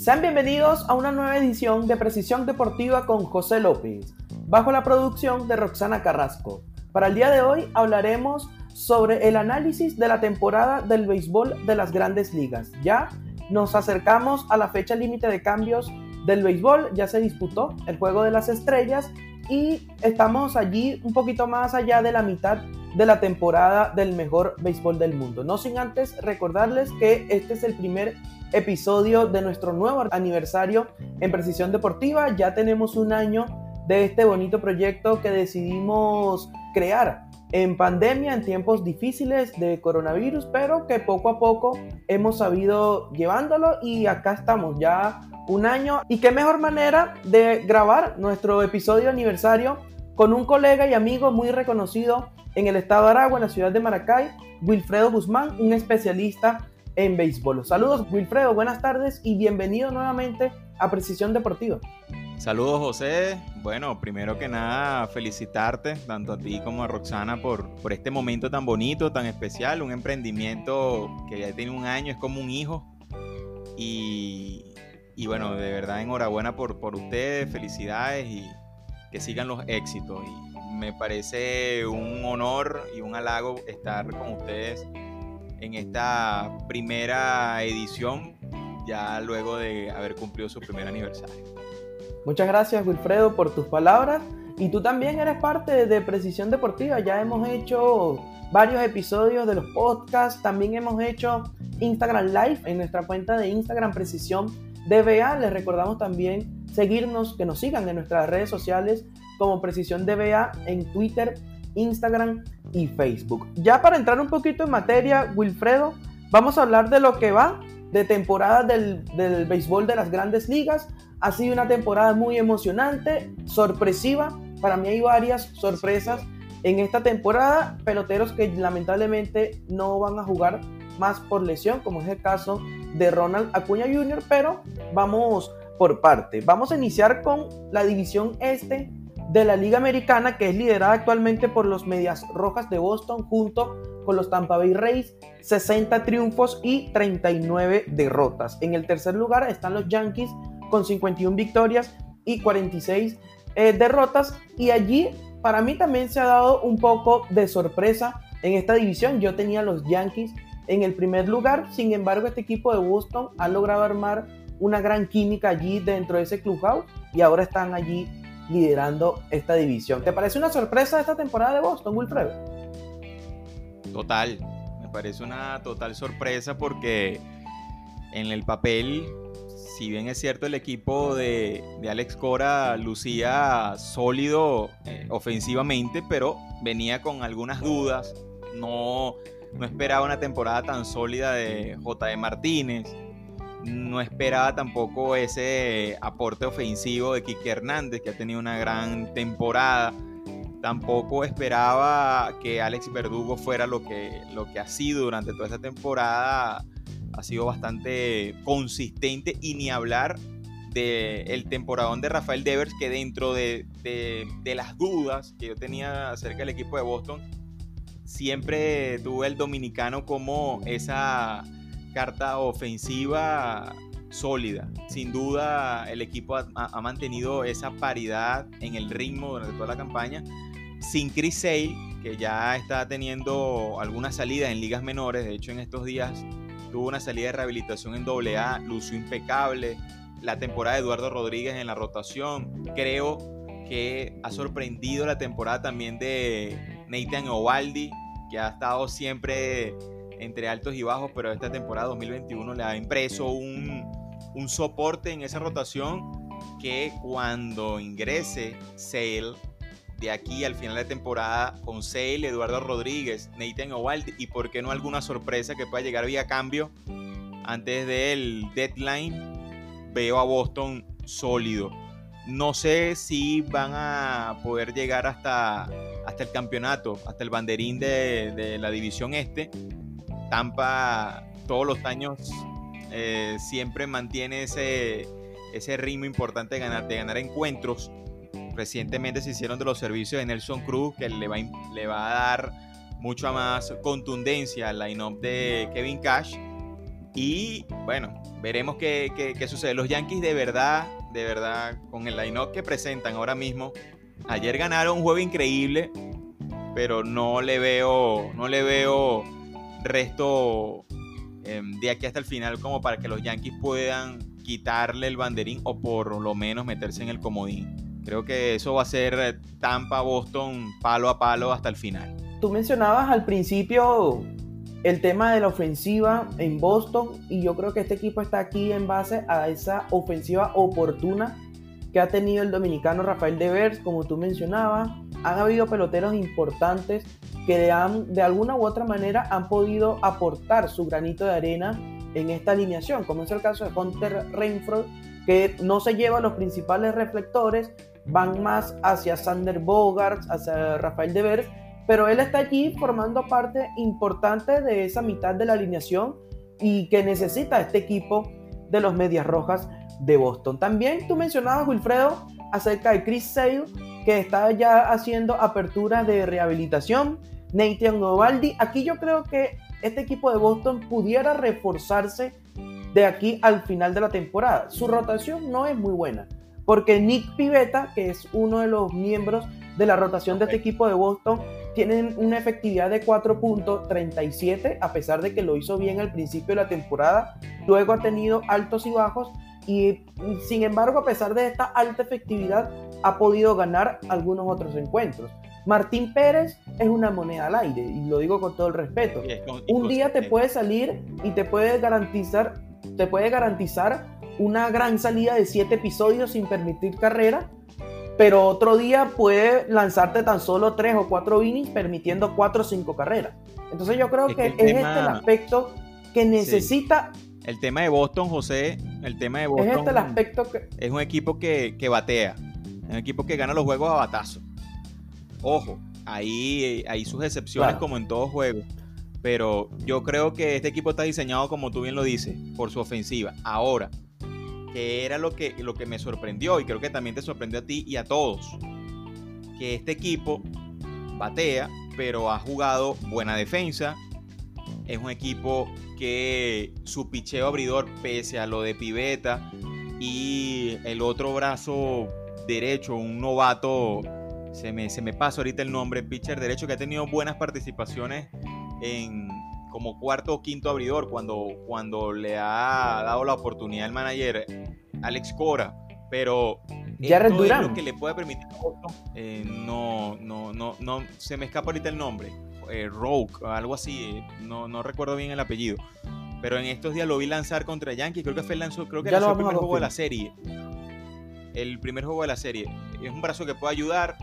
Sean bienvenidos a una nueva edición de Precisión Deportiva con José López, bajo la producción de Roxana Carrasco. Para el día de hoy hablaremos sobre el análisis de la temporada del béisbol de las grandes ligas. Ya nos acercamos a la fecha límite de cambios del béisbol, ya se disputó el Juego de las Estrellas y estamos allí un poquito más allá de la mitad de la temporada del mejor béisbol del mundo. No sin antes recordarles que este es el primer episodio de nuestro nuevo aniversario en Precisión Deportiva. Ya tenemos un año de este bonito proyecto que decidimos crear en pandemia, en tiempos difíciles de coronavirus, pero que poco a poco hemos sabido llevándolo y acá estamos ya un año. Y qué mejor manera de grabar nuestro episodio aniversario con un colega y amigo muy reconocido en el estado de Aragua, en la ciudad de Maracay, Wilfredo Guzmán, un especialista en béisbol. Saludos Wilfredo, buenas tardes y bienvenido nuevamente a Precisión Deportiva. Saludos José, bueno, primero que nada felicitarte tanto a ti como a Roxana por, por este momento tan bonito, tan especial, un emprendimiento que ya tiene un año, es como un hijo y, y bueno, de verdad enhorabuena por, por ustedes, felicidades y que sigan los éxitos. Me parece un honor y un halago estar con ustedes en esta primera edición, ya luego de haber cumplido su primer aniversario. Muchas gracias Wilfredo por tus palabras. Y tú también eres parte de Precisión Deportiva, ya hemos hecho varios episodios de los podcasts, también hemos hecho Instagram Live en nuestra cuenta de Instagram Precisión DBA, les recordamos también seguirnos, que nos sigan en nuestras redes sociales como Precisión DBA en Twitter, Instagram y Facebook. Ya para entrar un poquito en materia, Wilfredo, vamos a hablar de lo que va de temporada del, del béisbol de las grandes ligas. Ha sido una temporada muy emocionante, sorpresiva. Para mí hay varias sorpresas en esta temporada. Peloteros que lamentablemente no van a jugar más por lesión, como es el caso de Ronald Acuña Jr., pero vamos por parte. Vamos a iniciar con la división este de la Liga Americana, que es liderada actualmente por los Medias Rojas de Boston, junto con los Tampa Bay Rays, 60 triunfos y 39 derrotas. En el tercer lugar están los Yankees con 51 victorias y 46 eh, derrotas. Y allí, para mí también se ha dado un poco de sorpresa en esta división. Yo tenía los Yankees en el primer lugar, sin embargo, este equipo de Boston ha logrado armar una gran química allí dentro de ese clubhouse y ahora están allí liderando esta división. ¿Te parece una sorpresa esta temporada de Boston, Wilfredo? Total, me parece una total sorpresa porque en el papel, si bien es cierto el equipo de, Alex Cora lucía sólido eh, ofensivamente, pero venía con algunas dudas, no, no esperaba una temporada tan sólida de J.D. Martínez, no esperaba tampoco ese aporte ofensivo de Kike Hernández, que ha tenido una gran temporada. Tampoco esperaba que Alex Verdugo fuera lo que, lo que ha sido durante toda esta temporada. Ha sido bastante consistente y ni hablar del el temporadón de Rafael Devers, que dentro de, de las dudas que yo tenía acerca del equipo de Boston, siempre tuve el dominicano como esa carta ofensiva sólida. Sin duda el equipo ha, mantenido esa paridad en el ritmo durante toda la campaña. Sin Chris Sale, que ya está teniendo algunas salidas en ligas menores. De hecho, en estos días tuvo una salida de rehabilitación en AA, lució impecable. La temporada de Eduardo Rodríguez en la rotación. Creo que ha sorprendido la temporada también de Nathan Ovaldi, que ha estado siempre entre altos y bajos, pero esta temporada 2021 le ha impreso un, un soporte en esa rotación que cuando ingrese Sale de aquí al final de temporada con Sale, Eduardo Rodríguez, Nathan Ovaldi y por qué no alguna sorpresa que pueda llegar vía cambio antes del deadline, veo a Boston sólido. No sé si van a poder llegar hasta, hasta el campeonato, hasta el banderín de, de la división este, Tampa todos los años eh, siempre mantiene ese, ese ritmo importante de ganar, de ganar encuentros. Recientemente se hicieron de los servicios de Nelson Cruz, que le va, le va a dar mucha más contundencia al line-up de Kevin Cash. Y bueno, veremos qué, qué, sucede. Los Yankees de verdad, de verdad, con el line que presentan ahora mismo, ayer ganaron un juego increíble, pero no le veo, no le veo resto em, de aquí hasta el final como para que los Yankees puedan quitarle el banderín o por lo menos meterse en el comodín. Creo que eso va a ser Tampa-Boston palo a palo hasta el final. Tú mencionabas al principio el tema de la ofensiva en Boston y yo creo que este equipo está aquí en base a esa ofensiva oportuna que ha tenido el dominicano Rafael Devers, como tú mencionabas. Han habido peloteros importantes que de, de alguna u otra manera han podido aportar su granito de arena en esta alineación, como es el caso de Hunter Renfro, que no se lleva los principales reflectores, van más hacia Sander Bogarts, hacia Rafael Devers, pero él está allí formando parte importante de esa mitad de la alineación y que necesita este equipo de los Medias Rojas de Boston. También tú mencionabas, Wilfredo, acerca de Chris Sale, que está ya haciendo aperturas de rehabilitación. Nathan Ovaldi, aquí yo creo que este equipo de Boston pudiera reforzarse de aquí al final de la temporada. Su rotación no es muy buena, porque Nick Pivetta, que es uno de los miembros de la rotación de este equipo de Boston, tiene una efectividad de 4.37, a pesar de que lo hizo bien al principio de la temporada. Luego ha tenido altos y bajos y sin embargo, a pesar de esta alta efectividad, ha podido ganar algunos otros encuentros. Martín Pérez es una moneda al aire, y lo digo con todo el respeto. Un día te puede salir y te puede garantizar, te puede garantizar una gran salida de siete episodios sin permitir carrera, pero otro día puede lanzarte tan solo tres o cuatro innings permitiendo cuatro o cinco carreras. Entonces yo creo que, es este el aspecto que necesita... El tema de Boston, José, el tema de Boston... Es este el aspecto que... Es un equipo que, que batea, un equipo que gana los juegos a batazo. Ojo, ahí hay sus excepciones como en todo juego. Pero yo creo que este equipo está diseñado, como tú bien lo dices, por su ofensiva. Ahora, que era lo que, lo que me sorprendió y creo que también te sorprendió a ti y a todos, que este equipo batea, pero ha jugado buena defensa. Es un equipo que su picheo abridor, pese a lo de Piveta y el otro brazo derecho, un novato se me, se me pasa ahorita el nombre, pitcher derecho que ha tenido buenas participaciones en como cuarto o quinto abridor cuando, cuando le ha dado la oportunidad el manager Alex Cora, pero Jared Durán. lo que le puede permitir eh, no, no, no, no, se me escapa ahorita el nombre, eh, Rogue, algo así, eh, no, no recuerdo bien el apellido, pero en estos días lo vi lanzar contra Yankee, creo que fue el, lanzó, creo que lanzó el primer juego de la serie, el primer juego de la serie, es un brazo que puede ayudar,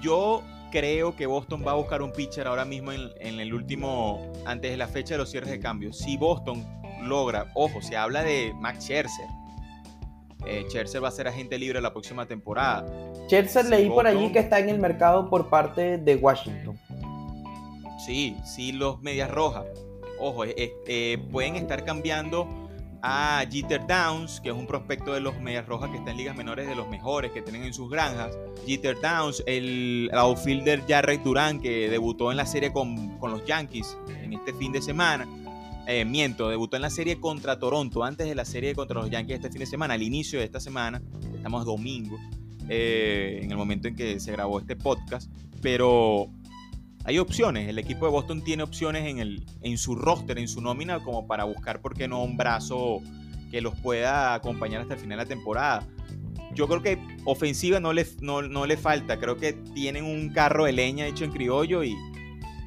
yo creo que Boston va a buscar un pitcher ahora mismo en, el último, antes de la fecha de los cierres de cambio. Si Boston logra, ojo, se habla de Max Scherzer. Eh, Scherzer va a ser agente libre la próxima temporada. Scherzer leí por allí que está en el mercado por parte de Washington. Sí, sí, los medias rojas. Ojo, eh, eh, pueden estar cambiando a Jeter Downs, que es un prospecto de los Medias Rojas que está en ligas menores de los mejores que tienen en sus granjas. Jeter Downs, el outfielder Jarrett Durán, que debutó en la serie con, los Yankees en este fin de semana. Eh, miento, debutó en la serie contra Toronto, antes de la serie contra los Yankees este fin de semana, al inicio de esta semana, estamos domingo, eh, en el momento en que se grabó este podcast, pero hay opciones. El equipo de Boston tiene opciones en, el, en su roster, en su nómina, como para buscar, ¿por qué no?, un brazo que los pueda acompañar hasta el final de la temporada. Yo creo que ofensiva no le, no, le falta. Creo que tienen un carro de leña hecho en criollo y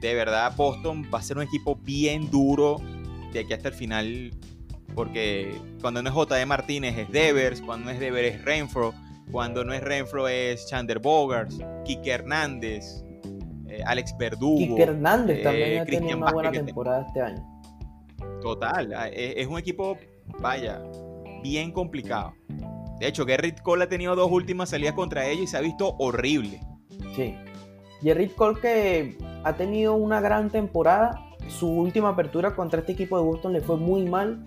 de verdad Boston va a ser un equipo bien duro de aquí hasta el final. Porque cuando no es J.D. Martínez es Devers, cuando no es Devers es Renfro, cuando no es Renfro es Chander Bogarts, Kike Hernández, eh, Alex Verdugo. Kike Hernández también eh, ha tenido una buena temporada este año. Total, ah, es, un equipo, vaya, bien complicado. De hecho, Gerrit Cole ha tenido dos últimas salidas contra ellos y se ha visto horrible. Sí. Gerrit Cole que ha tenido una gran temporada. Su última apertura contra este equipo de Boston le fue muy mal.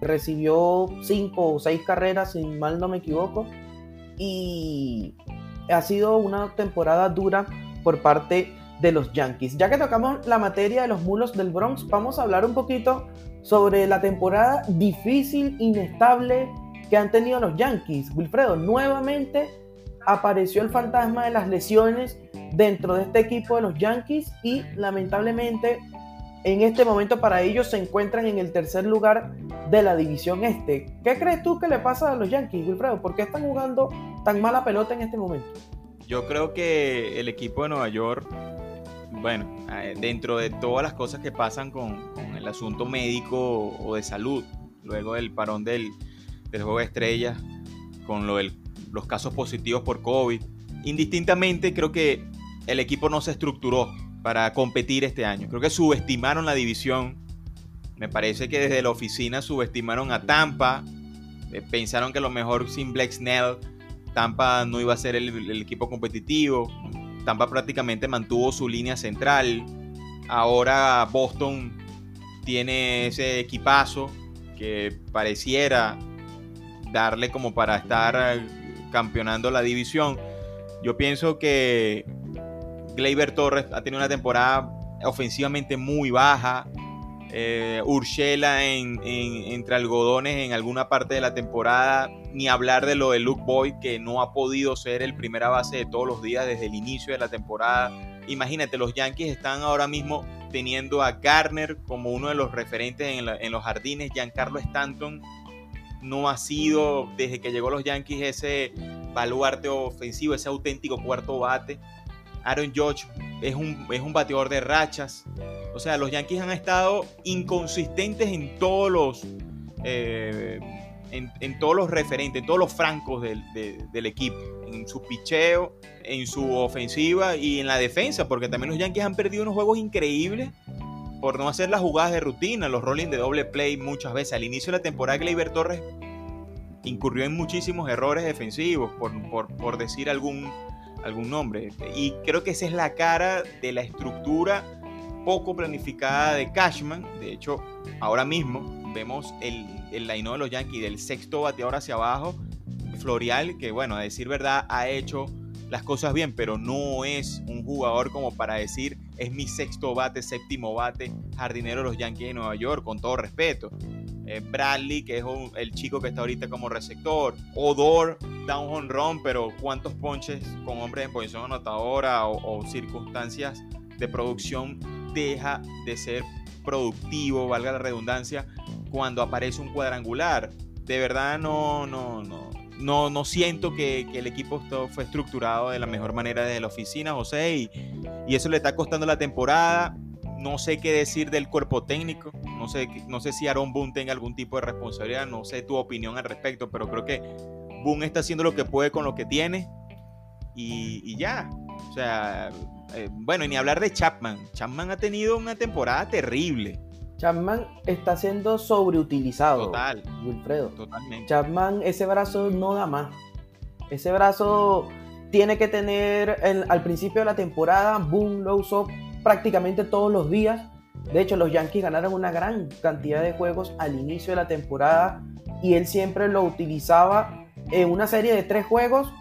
Recibió cinco o seis carreras, si mal no me equivoco. Y ha sido una temporada dura por parte de los Yankees. Ya que tocamos la materia de los mulos del Bronx, vamos a hablar un poquito sobre la temporada difícil, inestable que han tenido los Yankees. Wilfredo, nuevamente apareció el fantasma de las lesiones dentro de este equipo de los Yankees y lamentablemente en este momento para ellos se encuentran en el tercer lugar de la división este. ¿Qué crees tú que le pasa a los Yankees, Wilfredo? ¿Por qué están jugando tan mala pelota en este momento? Yo creo que el equipo de Nueva York, bueno, eh, dentro de todas las cosas que pasan con, el asunto médico o de salud, luego del parón del, del juego de estrellas, con lo los casos positivos por COVID, indistintamente creo que el equipo no se estructuró para competir este año. Creo que subestimaron la división. Me parece que desde la oficina subestimaron a Tampa. Eh, pensaron que a lo mejor sin Black Snell Tampa no iba a ser el, equipo competitivo. Tampa prácticamente mantuvo su línea central. Ahora Boston tiene ese equipazo que pareciera darle como para estar campeonando la división. Yo pienso que Gleyber Torres ha tenido una temporada ofensivamente muy baja. Eh, Urshela en, entre algodones en alguna parte de la temporada. Ni hablar de lo de Luke Boyd, que no ha podido ser el primera base de todos los días desde el inicio de la temporada. Imagínate, los Yankees están ahora mismo teniendo a Garner como uno de los referentes en, los jardines. Giancarlo Stanton no ha sido, desde que llegó a los Yankees, ese baluarte ofensivo, ese auténtico cuarto bate. Aaron Judge es es un bateador de rachas. O sea, los Yankees han estado inconsistentes en todos los, eh, en, todos los referentes, en todos los francos del, del, equipo. En su picheo, en su ofensiva y en la defensa, porque también los Yankees han perdido unos juegos increíbles por no hacer las jugadas de rutina, los rolling de doble play muchas veces. Al inicio de la temporada, Gleyber Torres incurrió en muchísimos errores defensivos, por, por, por decir algún, algún nombre. Y creo que esa es la cara de la estructura poco planificada de Cashman. De hecho, ahora mismo vemos el, el line de los Yankees del sexto bateador hacia abajo, Florial, que bueno, a decir verdad, ha hecho las cosas bien, pero no es un jugador como para decir es mi sexto bate, séptimo bate, jardinero de los Yankees de Nueva York, con todo respeto. Eh, Bradley, que es el chico que está ahorita como receptor. Odor da un honrón, pero ¿cuántos ponches con hombres en posición anotadora o, o circunstancias de producción deja de ser productivo, valga la redundancia, cuando aparece un cuadrangular? De verdad no, no, no, no, no siento que, el equipo fue estructurado de la mejor manera desde la oficina, José, y, y eso le está costando la temporada no sé qué decir del cuerpo técnico. No sé, no sé si Aaron Boone tenga algún tipo de responsabilidad. No sé tu opinión al respecto, pero creo que Boone está haciendo lo que puede con lo que tiene. Y, ya. O sea, eh, bueno, y ni hablar de Chapman. Chapman ha tenido una temporada terrible. Chapman está siendo sobreutilizado. Total. Wilfredo. Totalmente. Chapman, ese brazo no da más. Ese brazo tiene que tener al principio de la temporada, Boone lo usó prácticamente todos los días. De hecho, los Yankees ganaron una gran cantidad de juegos al inicio de la temporada y él siempre lo utilizaba en una serie de tres juegos.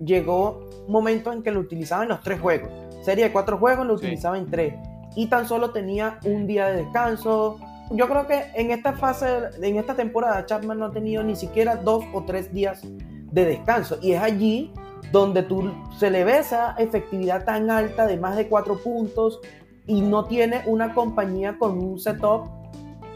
Llegó un momento en que lo utilizaba en los tres juegos. Serie de cuatro juegos lo utilizaba en tres. Y tan solo tenía un día de descanso. Yo creo que en esta fase, en esta temporada, Chapman no ha tenido ni siquiera dos o tres días de descanso. Y es allí donde tú se le ve esa efectividad tan alta de más de cuatro puntos y no tiene una compañía con un setup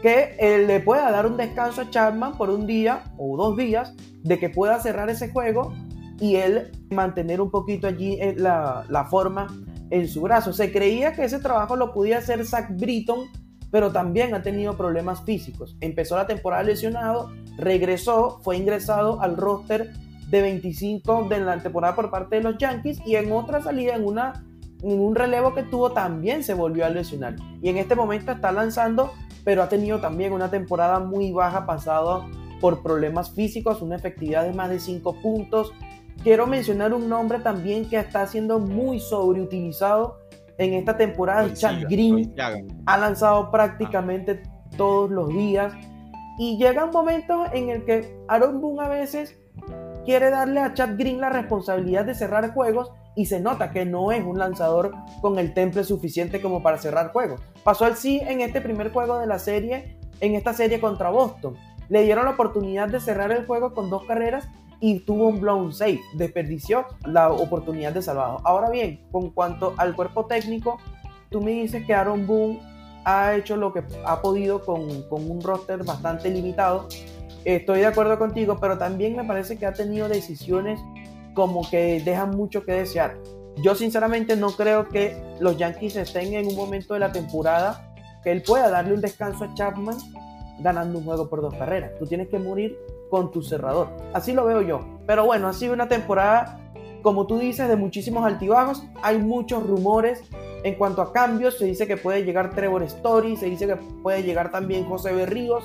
que eh, le pueda dar un descanso a Chapman por un día o dos días de que pueda cerrar ese juego y él mantener un poquito allí eh, la, la forma en su brazo. Se creía que ese trabajo lo podía hacer Zach Britton, pero también ha tenido problemas físicos. Empezó la temporada lesionado, regresó, fue ingresado al roster de 25 de la temporada por parte de los Yankees y en otra salida, en, una, en un relevo que tuvo, también se volvió a lesionar. Y en este momento está lanzando, pero ha tenido también una temporada muy baja pasado por problemas físicos, una efectividad de más de 5 puntos. Quiero mencionar un nombre también que está siendo muy sobreutilizado en esta temporada, Chad Green. Ha lanzado prácticamente todos los días. Y llega un momento en el que Aaron Boone a veces quiere darle a Chad Green la responsabilidad de cerrar juegos y se nota que no es un lanzador con el temple suficiente como para cerrar juegos. Pasó al sí en este primer juego de la serie en esta serie contra Boston. Le dieron la oportunidad de cerrar el juego con dos carreras y tuvo un blown save, desperdició la oportunidad de salvado. Ahora bien, con cuanto al cuerpo técnico, tú me dices que Aaron Boone ha hecho lo que ha podido con, con un roster bastante limitado. Estoy de acuerdo contigo, pero también me parece que ha tenido decisiones como que dejan mucho que desear. Yo sinceramente no creo que los Yankees estén en un momento de la temporada que él pueda darle un descanso a Chapman ganando un juego por dos carreras. Tú tienes que morir con tu cerrador. Así lo veo yo. Pero bueno, ha sido una temporada, como tú dices, de muchísimos altibajos. Hay muchos rumores en cuanto a cambios. Se dice que puede llegar Trevor Story, se dice que puede llegar también José Berríos.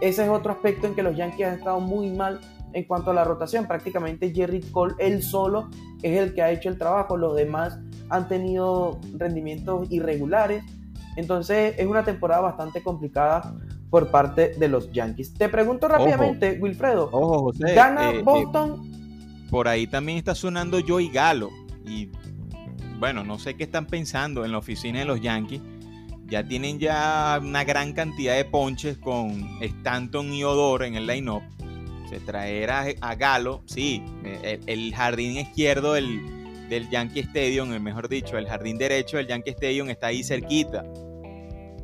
Ese es otro aspecto en que los Yankees han estado muy mal en cuanto a la rotación. Prácticamente Jerry Cole, él solo, es el que ha hecho el trabajo. Los demás han tenido rendimientos irregulares. Entonces es una temporada bastante complicada por parte de los Yankees. Te pregunto rápidamente, Wilfredo. Ojo, José. ¿Gana eh, eh, Boston? por ahí también está sonando Joey Galo. Y bueno, no sé qué están pensando en la oficina de los Yankees. Ya tienen ya una gran cantidad de ponches con Stanton y Odor en el line-up. Se traerá a, Galo, sí, el, jardín izquierdo del, del Yankee Stadium, mejor dicho, el jardín derecho del Yankee Stadium está ahí cerquita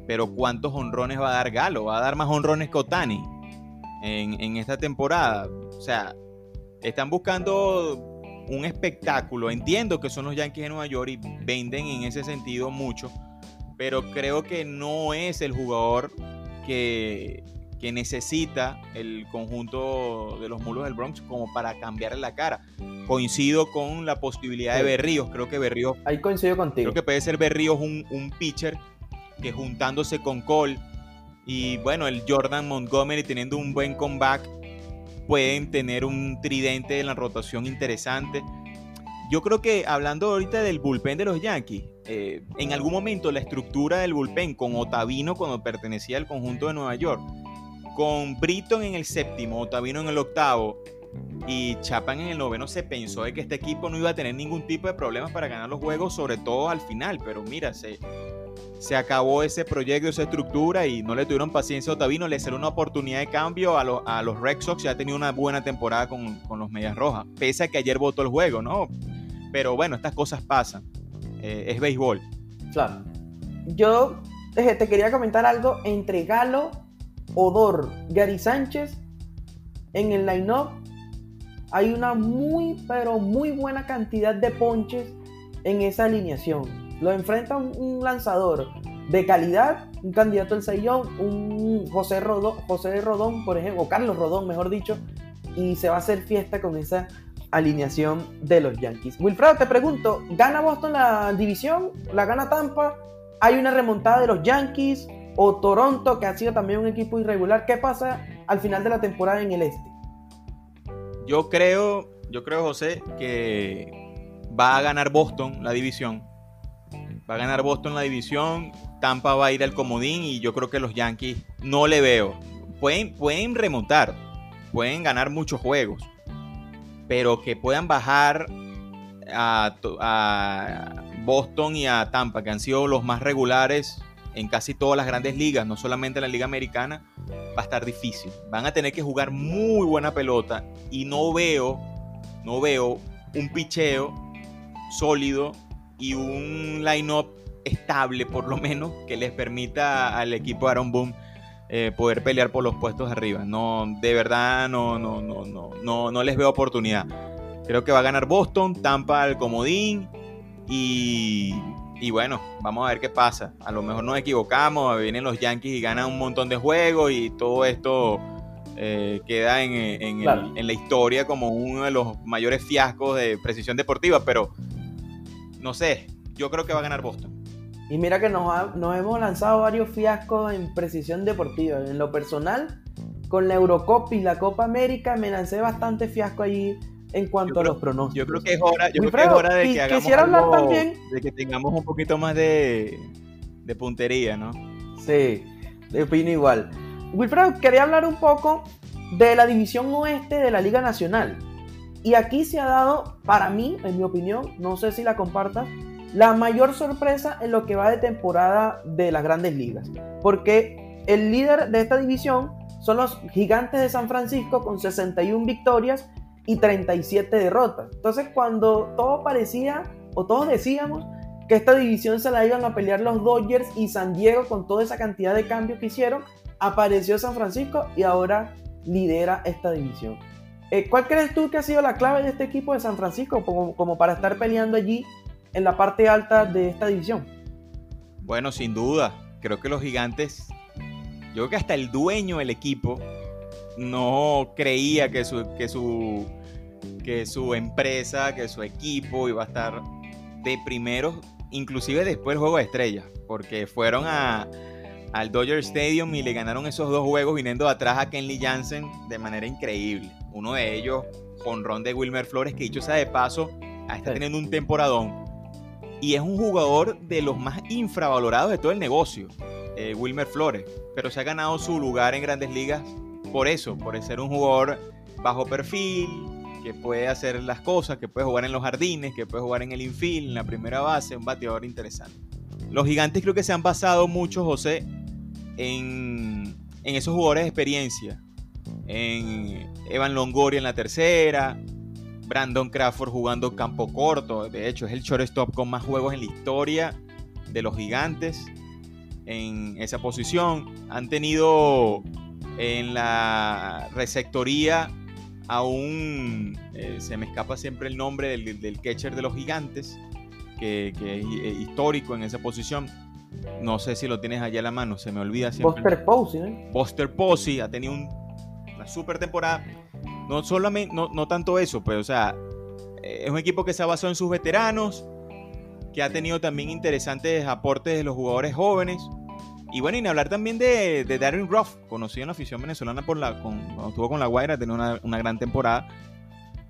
pero ¿cuántos honrones va a dar Galo? ¿Va a dar más honrones que Otani en, esta temporada? O sea, están buscando un espectáculo. Entiendo que son los Yankees de Nueva York y venden en ese sentido mucho, pero creo que no es el jugador que, necesita el conjunto de los mulos del Bronx como para cambiarle la cara. Coincido con la posibilidad de Berríos. Creo que Berríos. Ahí coincido contigo. Creo que puede ser Berríos un, un pitcher que juntándose con Cole y bueno, el Jordan Montgomery teniendo un buen comeback, pueden tener un tridente en la rotación interesante. Yo creo que hablando ahorita del bullpen de los Yankees, eh, en algún momento la estructura del bullpen con Otavino cuando pertenecía al conjunto de Nueva York, con Britton en el séptimo, Otavino en el octavo y Chapman en el noveno, se pensó de que este equipo no iba a tener ningún tipo de problemas para ganar los juegos, sobre todo al final. Pero mira, se, se acabó ese proyecto, esa estructura y no le tuvieron paciencia a Otavino, le salió una oportunidad de cambio a, los Red Sox, ya ha tenido una buena temporada con, los Medias Rojas, pese a que ayer votó el juego, ¿no? Pero bueno, estas cosas pasan, eh, es béisbol. Claro. Yo eh, te quería comentar algo entre Galo, Odor, Gary Sánchez, en el line-up hay una muy, pero muy buena cantidad de ponches en esa alineación lo enfrenta un, lanzador de calidad, un candidato al Sayón, un José Rodón, José Rodón, por ejemplo, o Carlos Rodón, mejor dicho, y se va a hacer fiesta con esa alineación de los Yankees. Wilfredo, te pregunto, ¿gana Boston la división? ¿La gana Tampa? ¿Hay una remontada de los Yankees? ¿O Toronto, que ha sido también un equipo irregular? ¿Qué pasa al final de la temporada en el este? Yo creo, yo creo, José, que va a ganar Boston la división Va a ganar Boston la división, Tampa va a ir al comodín y yo creo que los Yankees no le veo. Pueden, pueden remontar, pueden ganar muchos juegos, pero que puedan bajar a, Boston y a Tampa, que han sido los más regulares en casi todas las grandes ligas, no solamente en la Liga Americana, va a estar difícil. Van a tener que jugar muy buena pelota y no veo, no veo un picheo sólido y un line-up estable, por lo menos, que les permita al equipo de Aaron Boone eh, poder pelear por los puestos arriba. No, de verdad, no, no, no, no, no, no les veo oportunidad. Creo que va a ganar Boston, Tampa al comodín y, y bueno, vamos a ver qué pasa. A lo mejor nos equivocamos, vienen los Yankees y ganan un montón de juegos y todo esto eh, queda en, en, la historia como uno de los mayores fiascos de precisión deportiva, pero no sé, yo creo que va a ganar Boston. Y mira que nos, hemos lanzado varios fiascos en precisión deportiva. En lo personal, con la Eurocopa y la Copa América me lancé bastante fiasco allí en cuanto a los pronósticos. Yo creo que es hora, yo creo que es hora de que hagamos algo, también, de que tengamos un poquito más de, de puntería, ¿no? Sí, opino igual. Wilfredo, quería hablar un poco de la división oeste de la Liga Nacional. Y aquí se ha dado, para mí, en mi opinión, no sé si la compartas, la mayor sorpresa en lo que va de temporada de las grandes ligas. Porque el líder de esta división son los gigantes de San Francisco con 61 victorias y 37 derrotas. Entonces cuando todo parecía, o todos decíamos, que esta división se la iban a pelear los Dodgers y San Diego con toda esa cantidad de cambios que hicieron, apareció San Francisco y ahora lidera esta división. Eh, ¿Cuál crees tú que ha sido la clave de este equipo de San Francisco como, como para estar peleando allí en la parte alta de esta división? Bueno, sin duda. Creo que los gigantes, yo creo que hasta el dueño del equipo no creía que su, que su, que su empresa, que su equipo iba a estar de primeros inclusive después del juego de estrellas, porque fueron a, al Dodger Stadium y le ganaron esos dos juegos viniendo atrás a Kenley Jansen de manera increíble. Uno de ellos, con Ron de Wilmer Flores, que dicho sea de paso, está teniendo un temporadón. Y es un jugador de los más infravalorados de todo el negocio, eh, Wilmer Flores. Pero se ha ganado su lugar en grandes ligas por eso, por ser un jugador bajo perfil, que puede hacer las cosas, que puede jugar en los jardines, que puede jugar en el infield, en la primera base, un bateador interesante. Los gigantes creo que se han basado mucho, José, en, en esos jugadores de experiencia. En Evan Longoria en la tercera, Brandon Crawford jugando campo corto. De hecho, es el shortstop con más juegos en la historia de los gigantes en esa posición. Han tenido en la receptoría aún eh, se me escapa siempre el nombre del, catcher de los gigantes, que, es eh, histórico en esa posición. No sé si lo tienes allá a la mano, se me olvida siempre. Buster Posey, ¿eh? Buster Posey ha tenido una super temporada. No solamente, no, no tanto eso, pero o sea, es un equipo que se ha basado en sus veteranos, que ha tenido también interesantes aportes de los jugadores jóvenes. Y bueno, y hablar también de, Darren Ruff, conocido en la afición venezolana por la, cuando estuvo con la Guaira, tenía una, una, gran temporada.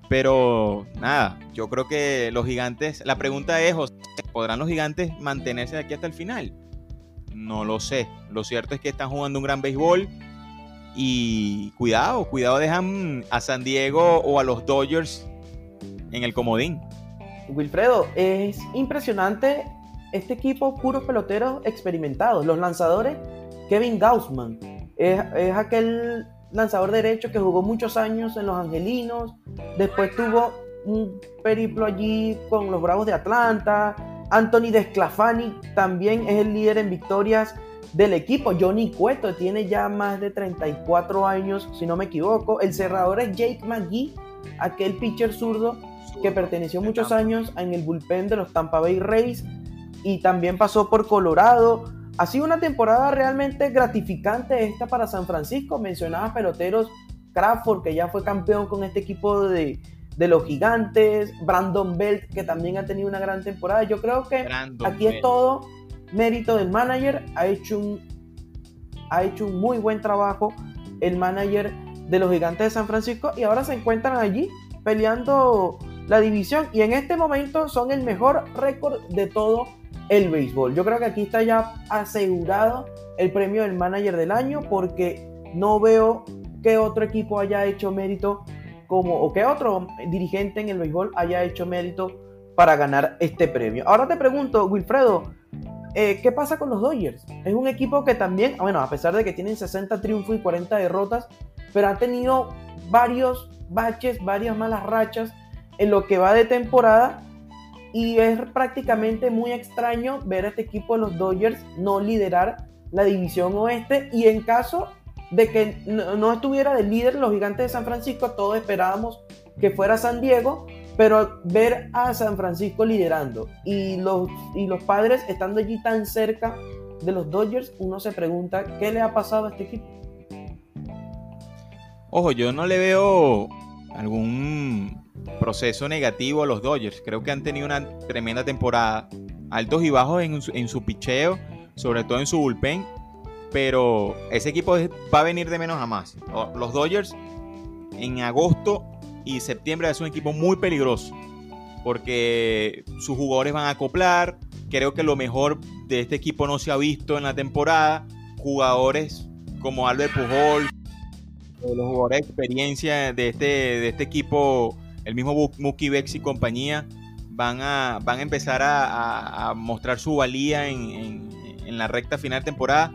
Pero nada, yo creo que los gigantes, la pregunta es, ¿podrán los gigantes mantenerse de aquí hasta el final? No lo sé. Lo cierto es que están jugando un gran béisbol. Y cuidado, cuidado, dejan a San Diego o a los Dodgers en el comodín. Wilfredo, es impresionante este equipo puros peloteros experimentados. Los lanzadores, Kevin Gaussman, es, aquel lanzador derecho que jugó muchos años en los Angelinos, después tuvo un periplo allí con los Bravos de Atlanta. Anthony Desclafani también es el líder en victorias del equipo. Johnny Cueto tiene ya más de 34 años, si no me equivoco. El cerrador es Jake McGee, aquel pitcher zurdo que perteneció muchos años en el bullpen de los Tampa Bay Rays y también pasó por Colorado. Ha sido una temporada realmente gratificante esta para San Francisco. Mencionaba peloteros Crawford, que ya fue campeón con este equipo de, los gigantes, Brandon Belt, que también ha tenido una gran temporada. Yo creo que aquí es todo mérito del manager. Ha hecho, un, ha hecho un muy buen trabajo el manager de los gigantes de San Francisco y ahora se encuentran allí peleando la división y en este momento son el mejor récord de todo el béisbol. Yo creo que aquí está ya asegurado el premio del manager del año porque no veo que otro equipo haya hecho mérito como o que otro dirigente en el béisbol haya hecho mérito para ganar este premio. Ahora te pregunto, Wilfredo, eh, ¿qué pasa con los Dodgers? Es un equipo que también, bueno, a pesar de que tienen 60 triunfos y 40 derrotas, pero han tenido varios baches, varias malas rachas en lo que va de temporada y es prácticamente muy extraño ver a este equipo de los Dodgers no liderar la división oeste y en caso de que no, estuviera de líder los gigantes de San Francisco, todos esperábamos que fuera San Diego, pero ver a San Francisco liderando y los, y los padres estando allí tan cerca de los Dodgers, uno se pregunta qué le ha pasado a este equipo. Ojo, yo no le veo algún proceso negativo a los Dodgers. Creo que han tenido una tremenda temporada. Altos y bajos en su, en su picheo, sobre todo en su bullpen. Pero ese equipo va a venir de menos a más. Los Dodgers en agosto y septiembre es un equipo muy peligroso. Porque sus jugadores van a acoplar. Creo que lo mejor de este equipo no se ha visto en la temporada. Jugadores como Albert Pujol, los jugadores de experiencia de este, de este equipo el mismo Mookie Bex y compañía van a, van a empezar a, mostrar su valía en, la recta final de temporada.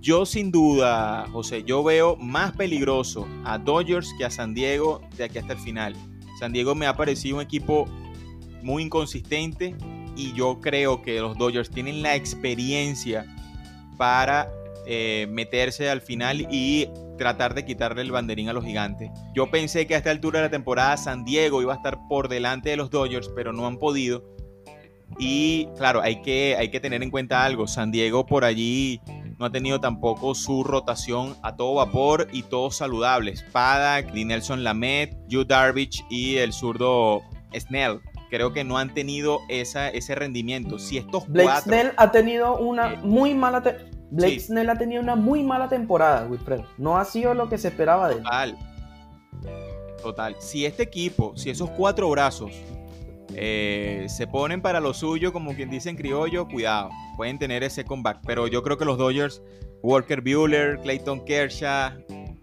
Yo sin duda, José, yo veo más peligroso a Dodgers que a San Diego de aquí hasta el final. San Diego me ha parecido un equipo muy inconsistente y yo creo que los Dodgers tienen la experiencia para eh, meterse al final y tratar de quitarle el banderín a los gigantes. Yo pensé que a esta altura de la temporada San Diego iba a estar por delante de los Dodgers, pero no han podido. Y claro, hay que, hay que tener en cuenta algo. San Diego por allí no ha tenido tampoco su rotación a todo vapor y todos saludables. Paddock, Nelson Lamet, Yu Darvish y el zurdo Snell creo que no han tenido esa, ese rendimiento. Si estos Blake Snell ha tenido una muy mala Blake Snell ha tenido una muy mala temporada, Wilfred. No ha sido lo que se esperaba de él. Total. Total. Si este equipo, si esos cuatro brazos eh, se ponen para lo suyo, como quien dice en criollo, cuidado, pueden tener ese comeback. Pero yo creo que los Dodgers, Walker Bueller, Clayton Kershaw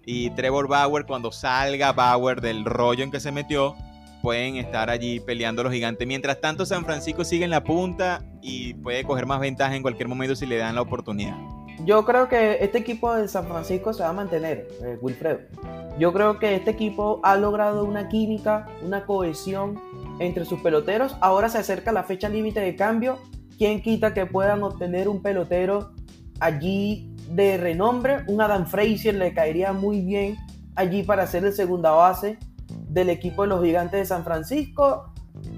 y Trevor Bauer, cuando salga Bauer del rollo en que se metió, pueden estar allí peleando los gigantes. Mientras tanto, San Francisco sigue en la punta y puede coger más ventaja en cualquier momento si le dan la oportunidad. Yo creo que este equipo de San Francisco se va a mantener, eh, Wilfredo. Yo creo que este equipo ha logrado una química, una cohesión entre sus peloteros. Ahora se acerca la fecha límite de cambio. ¿Quién quita que puedan obtener un pelotero allí de renombre? Un Adam Frazier le caería muy bien allí para ser el segunda base del equipo de los gigantes de San Francisco.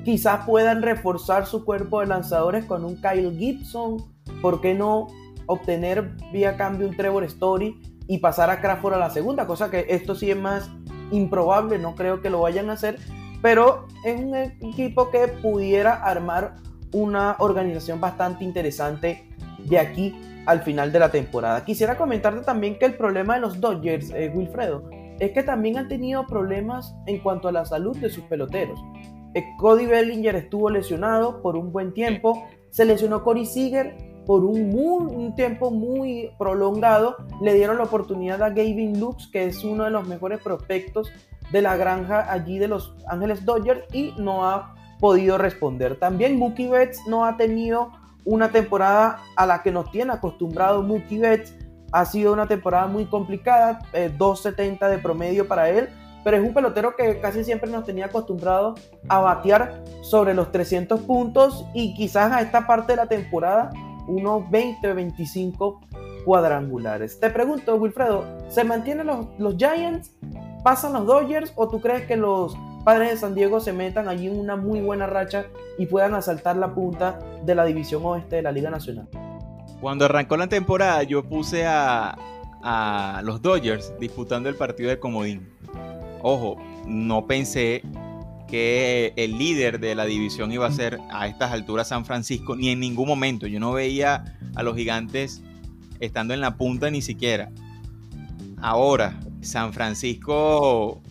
Quizás puedan reforzar su cuerpo de lanzadores con un Kyle Gibson. ¿Por qué no obtener vía cambio un Trevor Story y pasar a Crawford a la segunda? Cosa que esto sí es más improbable, no creo que lo vayan a hacer. Pero es un equipo que pudiera armar una organización bastante interesante de aquí al final de la temporada. Quisiera comentarte también que el problema de los Dodgers, eh, Wilfredo, es que también han tenido problemas en cuanto a la salud de sus peloteros. Eh, Cody Bellinger estuvo lesionado por un buen tiempo, se lesionó Corey Seager por un, tiempo muy prolongado, le dieron la oportunidad a Gavin Lux, que es uno de los mejores prospectos de la granja allí de los Ángeles Dodgers y no ha podido responder. También Mookie Betts no ha tenido una temporada a la que nos tiene acostumbrado Mookie Betts ha sido una temporada muy complicada, 2.70 eh, de promedio para él, pero es un pelotero que casi siempre nos tenía acostumbrado a batear sobre los 300 puntos y quizás a esta parte de la temporada unos 20 o 25 cuadrangulares. Te pregunto, Wilfredo, ¿se mantienen los, los Giants? ¿Pasan los Dodgers? ¿O tú crees que los padres de San Diego se metan allí en una muy buena racha y puedan asaltar la punta de la división oeste de la Liga Nacional? Cuando arrancó la temporada, yo puse a, los Dodgers disputando el partido de Comodín. Ojo, no pensé que el líder de la división iba a ser a estas alturas San Francisco, ni en ningún momento. Yo no veía a los gigantes estando en la punta ni siquiera. Ahora, San Francisco,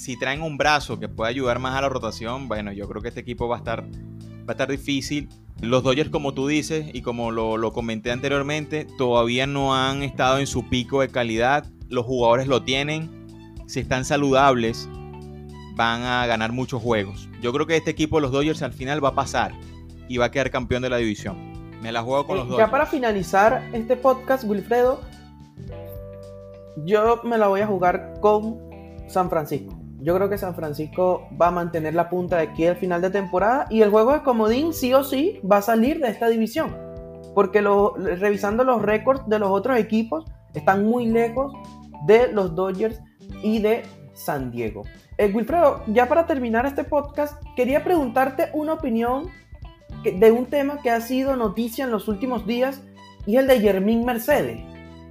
si traen un brazo que pueda ayudar más a la rotación, bueno, yo creo que este equipo va a estar, va a estar difícil. Los Dodgers, como tú dices, y como lo, comenté anteriormente, todavía no han estado en su pico de calidad. Los jugadores lo tienen. Si están saludables, van a ganar muchos juegos. Yo creo que este equipo de los Dodgers al final va a pasar y va a quedar campeón de la división. Me la juego con los Dodgers. Ya para finalizar este podcast, Wilfredo, yo me la voy a jugar con San Francisco. Yo creo que San Francisco va a mantener la punta de aquí al final de temporada y el juego de comodín sí o sí va a salir de esta división. Porque revisando los récords de los otros equipos, están muy lejos de los Dodgers y de San Diego. Eh, Wilfredo, ya para terminar este podcast, quería preguntarte una opinión de un tema que ha sido noticia en los últimos días y el de Germín Mercedes.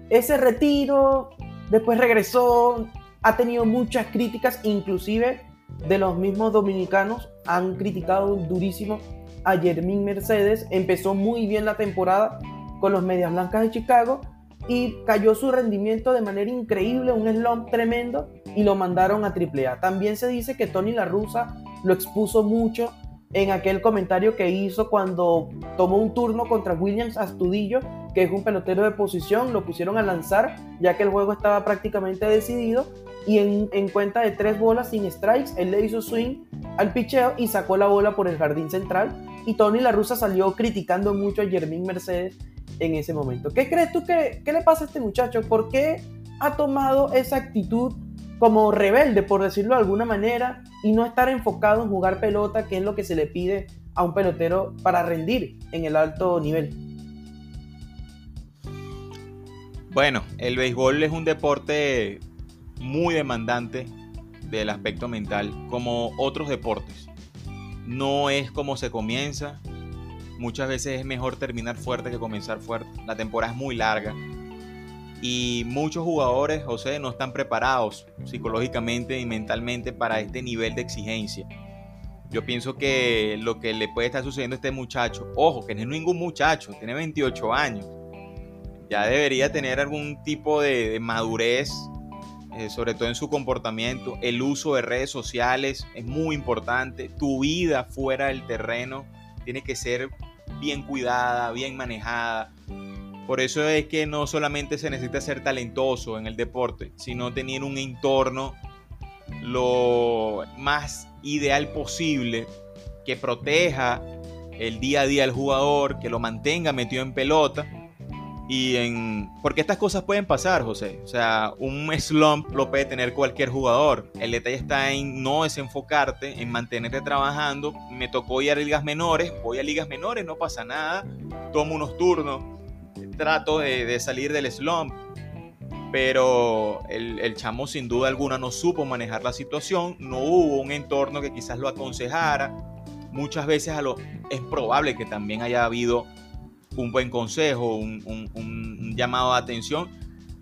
Ese retiro, después regresó, ha tenido muchas críticas, inclusive de los mismos dominicanos han criticado durísimo a Jermín Mercedes. Empezó muy bien la temporada con los Medias Blancas de Chicago y cayó su rendimiento de manera increíble, un slump tremendo y lo mandaron a AAA. También se dice que Tony La Russa lo expuso mucho en aquel comentario que hizo cuando tomó un turno contra Williams Astudillo, que es un pelotero de posición, lo pusieron a lanzar ya que el juego estaba prácticamente decidido y en, cuenta de tres bolas sin strikes, él le hizo swing al picheo y sacó la bola por el jardín central y Tony La Russa salió criticando mucho a Jermín Mercedes en ese momento. ¿Qué crees tú que le pasa a este muchacho? ¿Por qué ha tomado esa actitud como rebelde, por decirlo de alguna manera, y no estar enfocado en jugar pelota, que es lo que se le pide a un pelotero para rendir en el alto nivel? Bueno, el béisbol es un deporte muy demandante del aspecto mental, como otros deportes. No es como se comienza. Muchas veces es mejor terminar fuerte que comenzar fuerte. La temporada es muy larga. Y muchos jugadores, José, no están preparados psicológicamente y mentalmente para este nivel de exigencia. Yo pienso que lo que le puede estar sucediendo a este muchacho, ojo, que no es ningún muchacho, tiene 28 años, ya debería tener algún tipo de, madurez, eh, sobre todo en su comportamiento. El uso de redes sociales es muy importante. Tu vida fuera del terreno tiene que ser bien cuidada, bien manejada. Por eso es que no solamente se necesita ser talentoso en el deporte, sino tener un entorno lo más ideal posible que proteja el día a día del jugador, que lo mantenga metido en pelota y en... Porque estas cosas pueden pasar, José. O sea, un slump lo puede tener cualquier jugador. El detalle está en no desenfocarte, en mantenerte trabajando. Me tocó ir a ligas menores, voy a ligas menores, no pasa nada. Tomo unos turnos, trato de, salir del slump. Pero el, chamo sin duda alguna no supo manejar la situación. No hubo un entorno que quizás lo aconsejara. Muchas veces a lo, es probable que también haya habido un buen consejo, un, llamado de atención,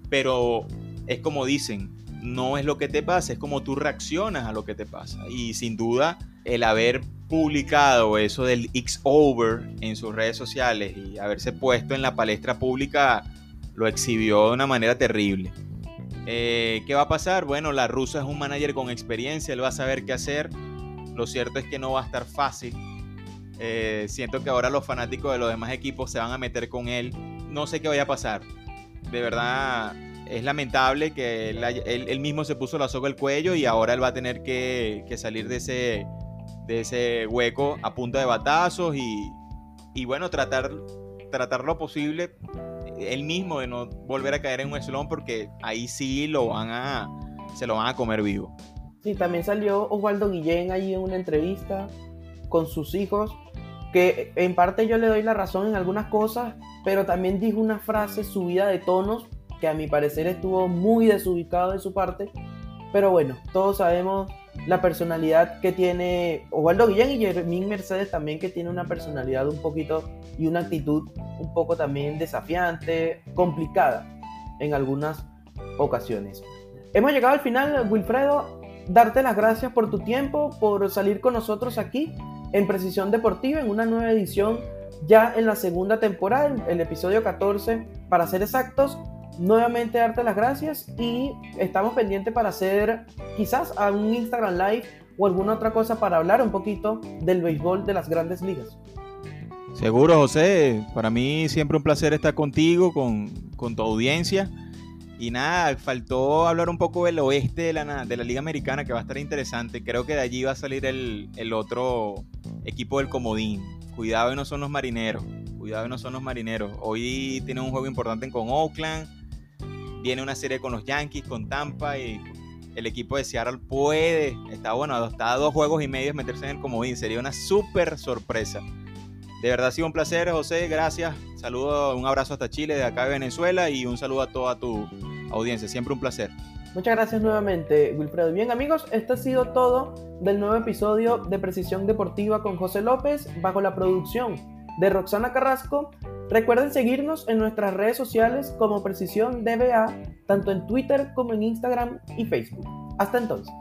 pero es como dicen, no es lo que te pasa, es como tú reaccionas a lo que te pasa. Y sin duda, el haber publicado eso del X-Over en sus redes sociales y haberse puesto en la palestra pública lo exhibió de una manera terrible. Eh, ¿Qué va a pasar? Bueno, la rusa es un manager con experiencia, él va a saber qué hacer. Lo cierto es que no va a estar fácil eh, siento que ahora los fanáticos de los demás equipos se van a meter con él. No sé qué vaya a pasar. De verdad, es lamentable que él, mismo se puso la soga al cuello y ahora él va a tener que, salir de ese, de ese hueco a punta de batazos y, bueno, tratar, tratar lo posible él mismo de no volver a caer en un slump porque ahí sí lo van a, se lo van a comer vivo. Sí, también salió Osvaldo Guillén ahí en una entrevista con sus hijos que en parte yo le doy la razón en algunas cosas, pero también dijo una frase subida de tonos que a mi parecer estuvo muy desubicado de su parte. Pero bueno, todos sabemos la personalidad que tiene Osvaldo Guillén y Jermín Mercedes también, que tiene una personalidad un poquito y una actitud un poco también desafiante, complicada en algunas ocasiones. Hemos llegado al final, Wilfredo. Darte las gracias por tu tiempo, por salir con nosotros aquí en Precisión Deportiva en una nueva edición ya en la segunda temporada, el episodio 14 para ser exactos. Nuevamente darte las gracias y estamos pendientes para hacer quizás un Instagram Live o alguna otra cosa para hablar un poquito del béisbol de las grandes ligas. Seguro, José. Para mí siempre un placer estar contigo, con, con tu audiencia. Y nada, faltó hablar un poco del oeste de la, de la Liga Americana, que va a estar interesante. Creo que de allí va a salir el, el otro equipo del Comodín. Cuidado no son los marineros. Cuidado no son los marineros. Hoy tiene un juego importante con Oakland. Viene una serie con los Yankees, con Tampa y el equipo de Seattle puede, está bueno, está a dos juegos y medio meterse en el comodín. Sería una súper sorpresa. De verdad ha sido un placer, José. Gracias. Saludo, un abrazo hasta Chile, de acá de Venezuela y un saludo a toda tu audiencia. Siempre un placer. Muchas gracias nuevamente, Wilfredo. Bien, amigos, este ha sido todo del nuevo episodio de Precisión Deportiva con José López bajo la producción de Roxana Carrasco. Recuerden seguirnos en nuestras redes sociales como Precisión DBA, tanto en Twitter como en Instagram y Facebook. Hasta entonces.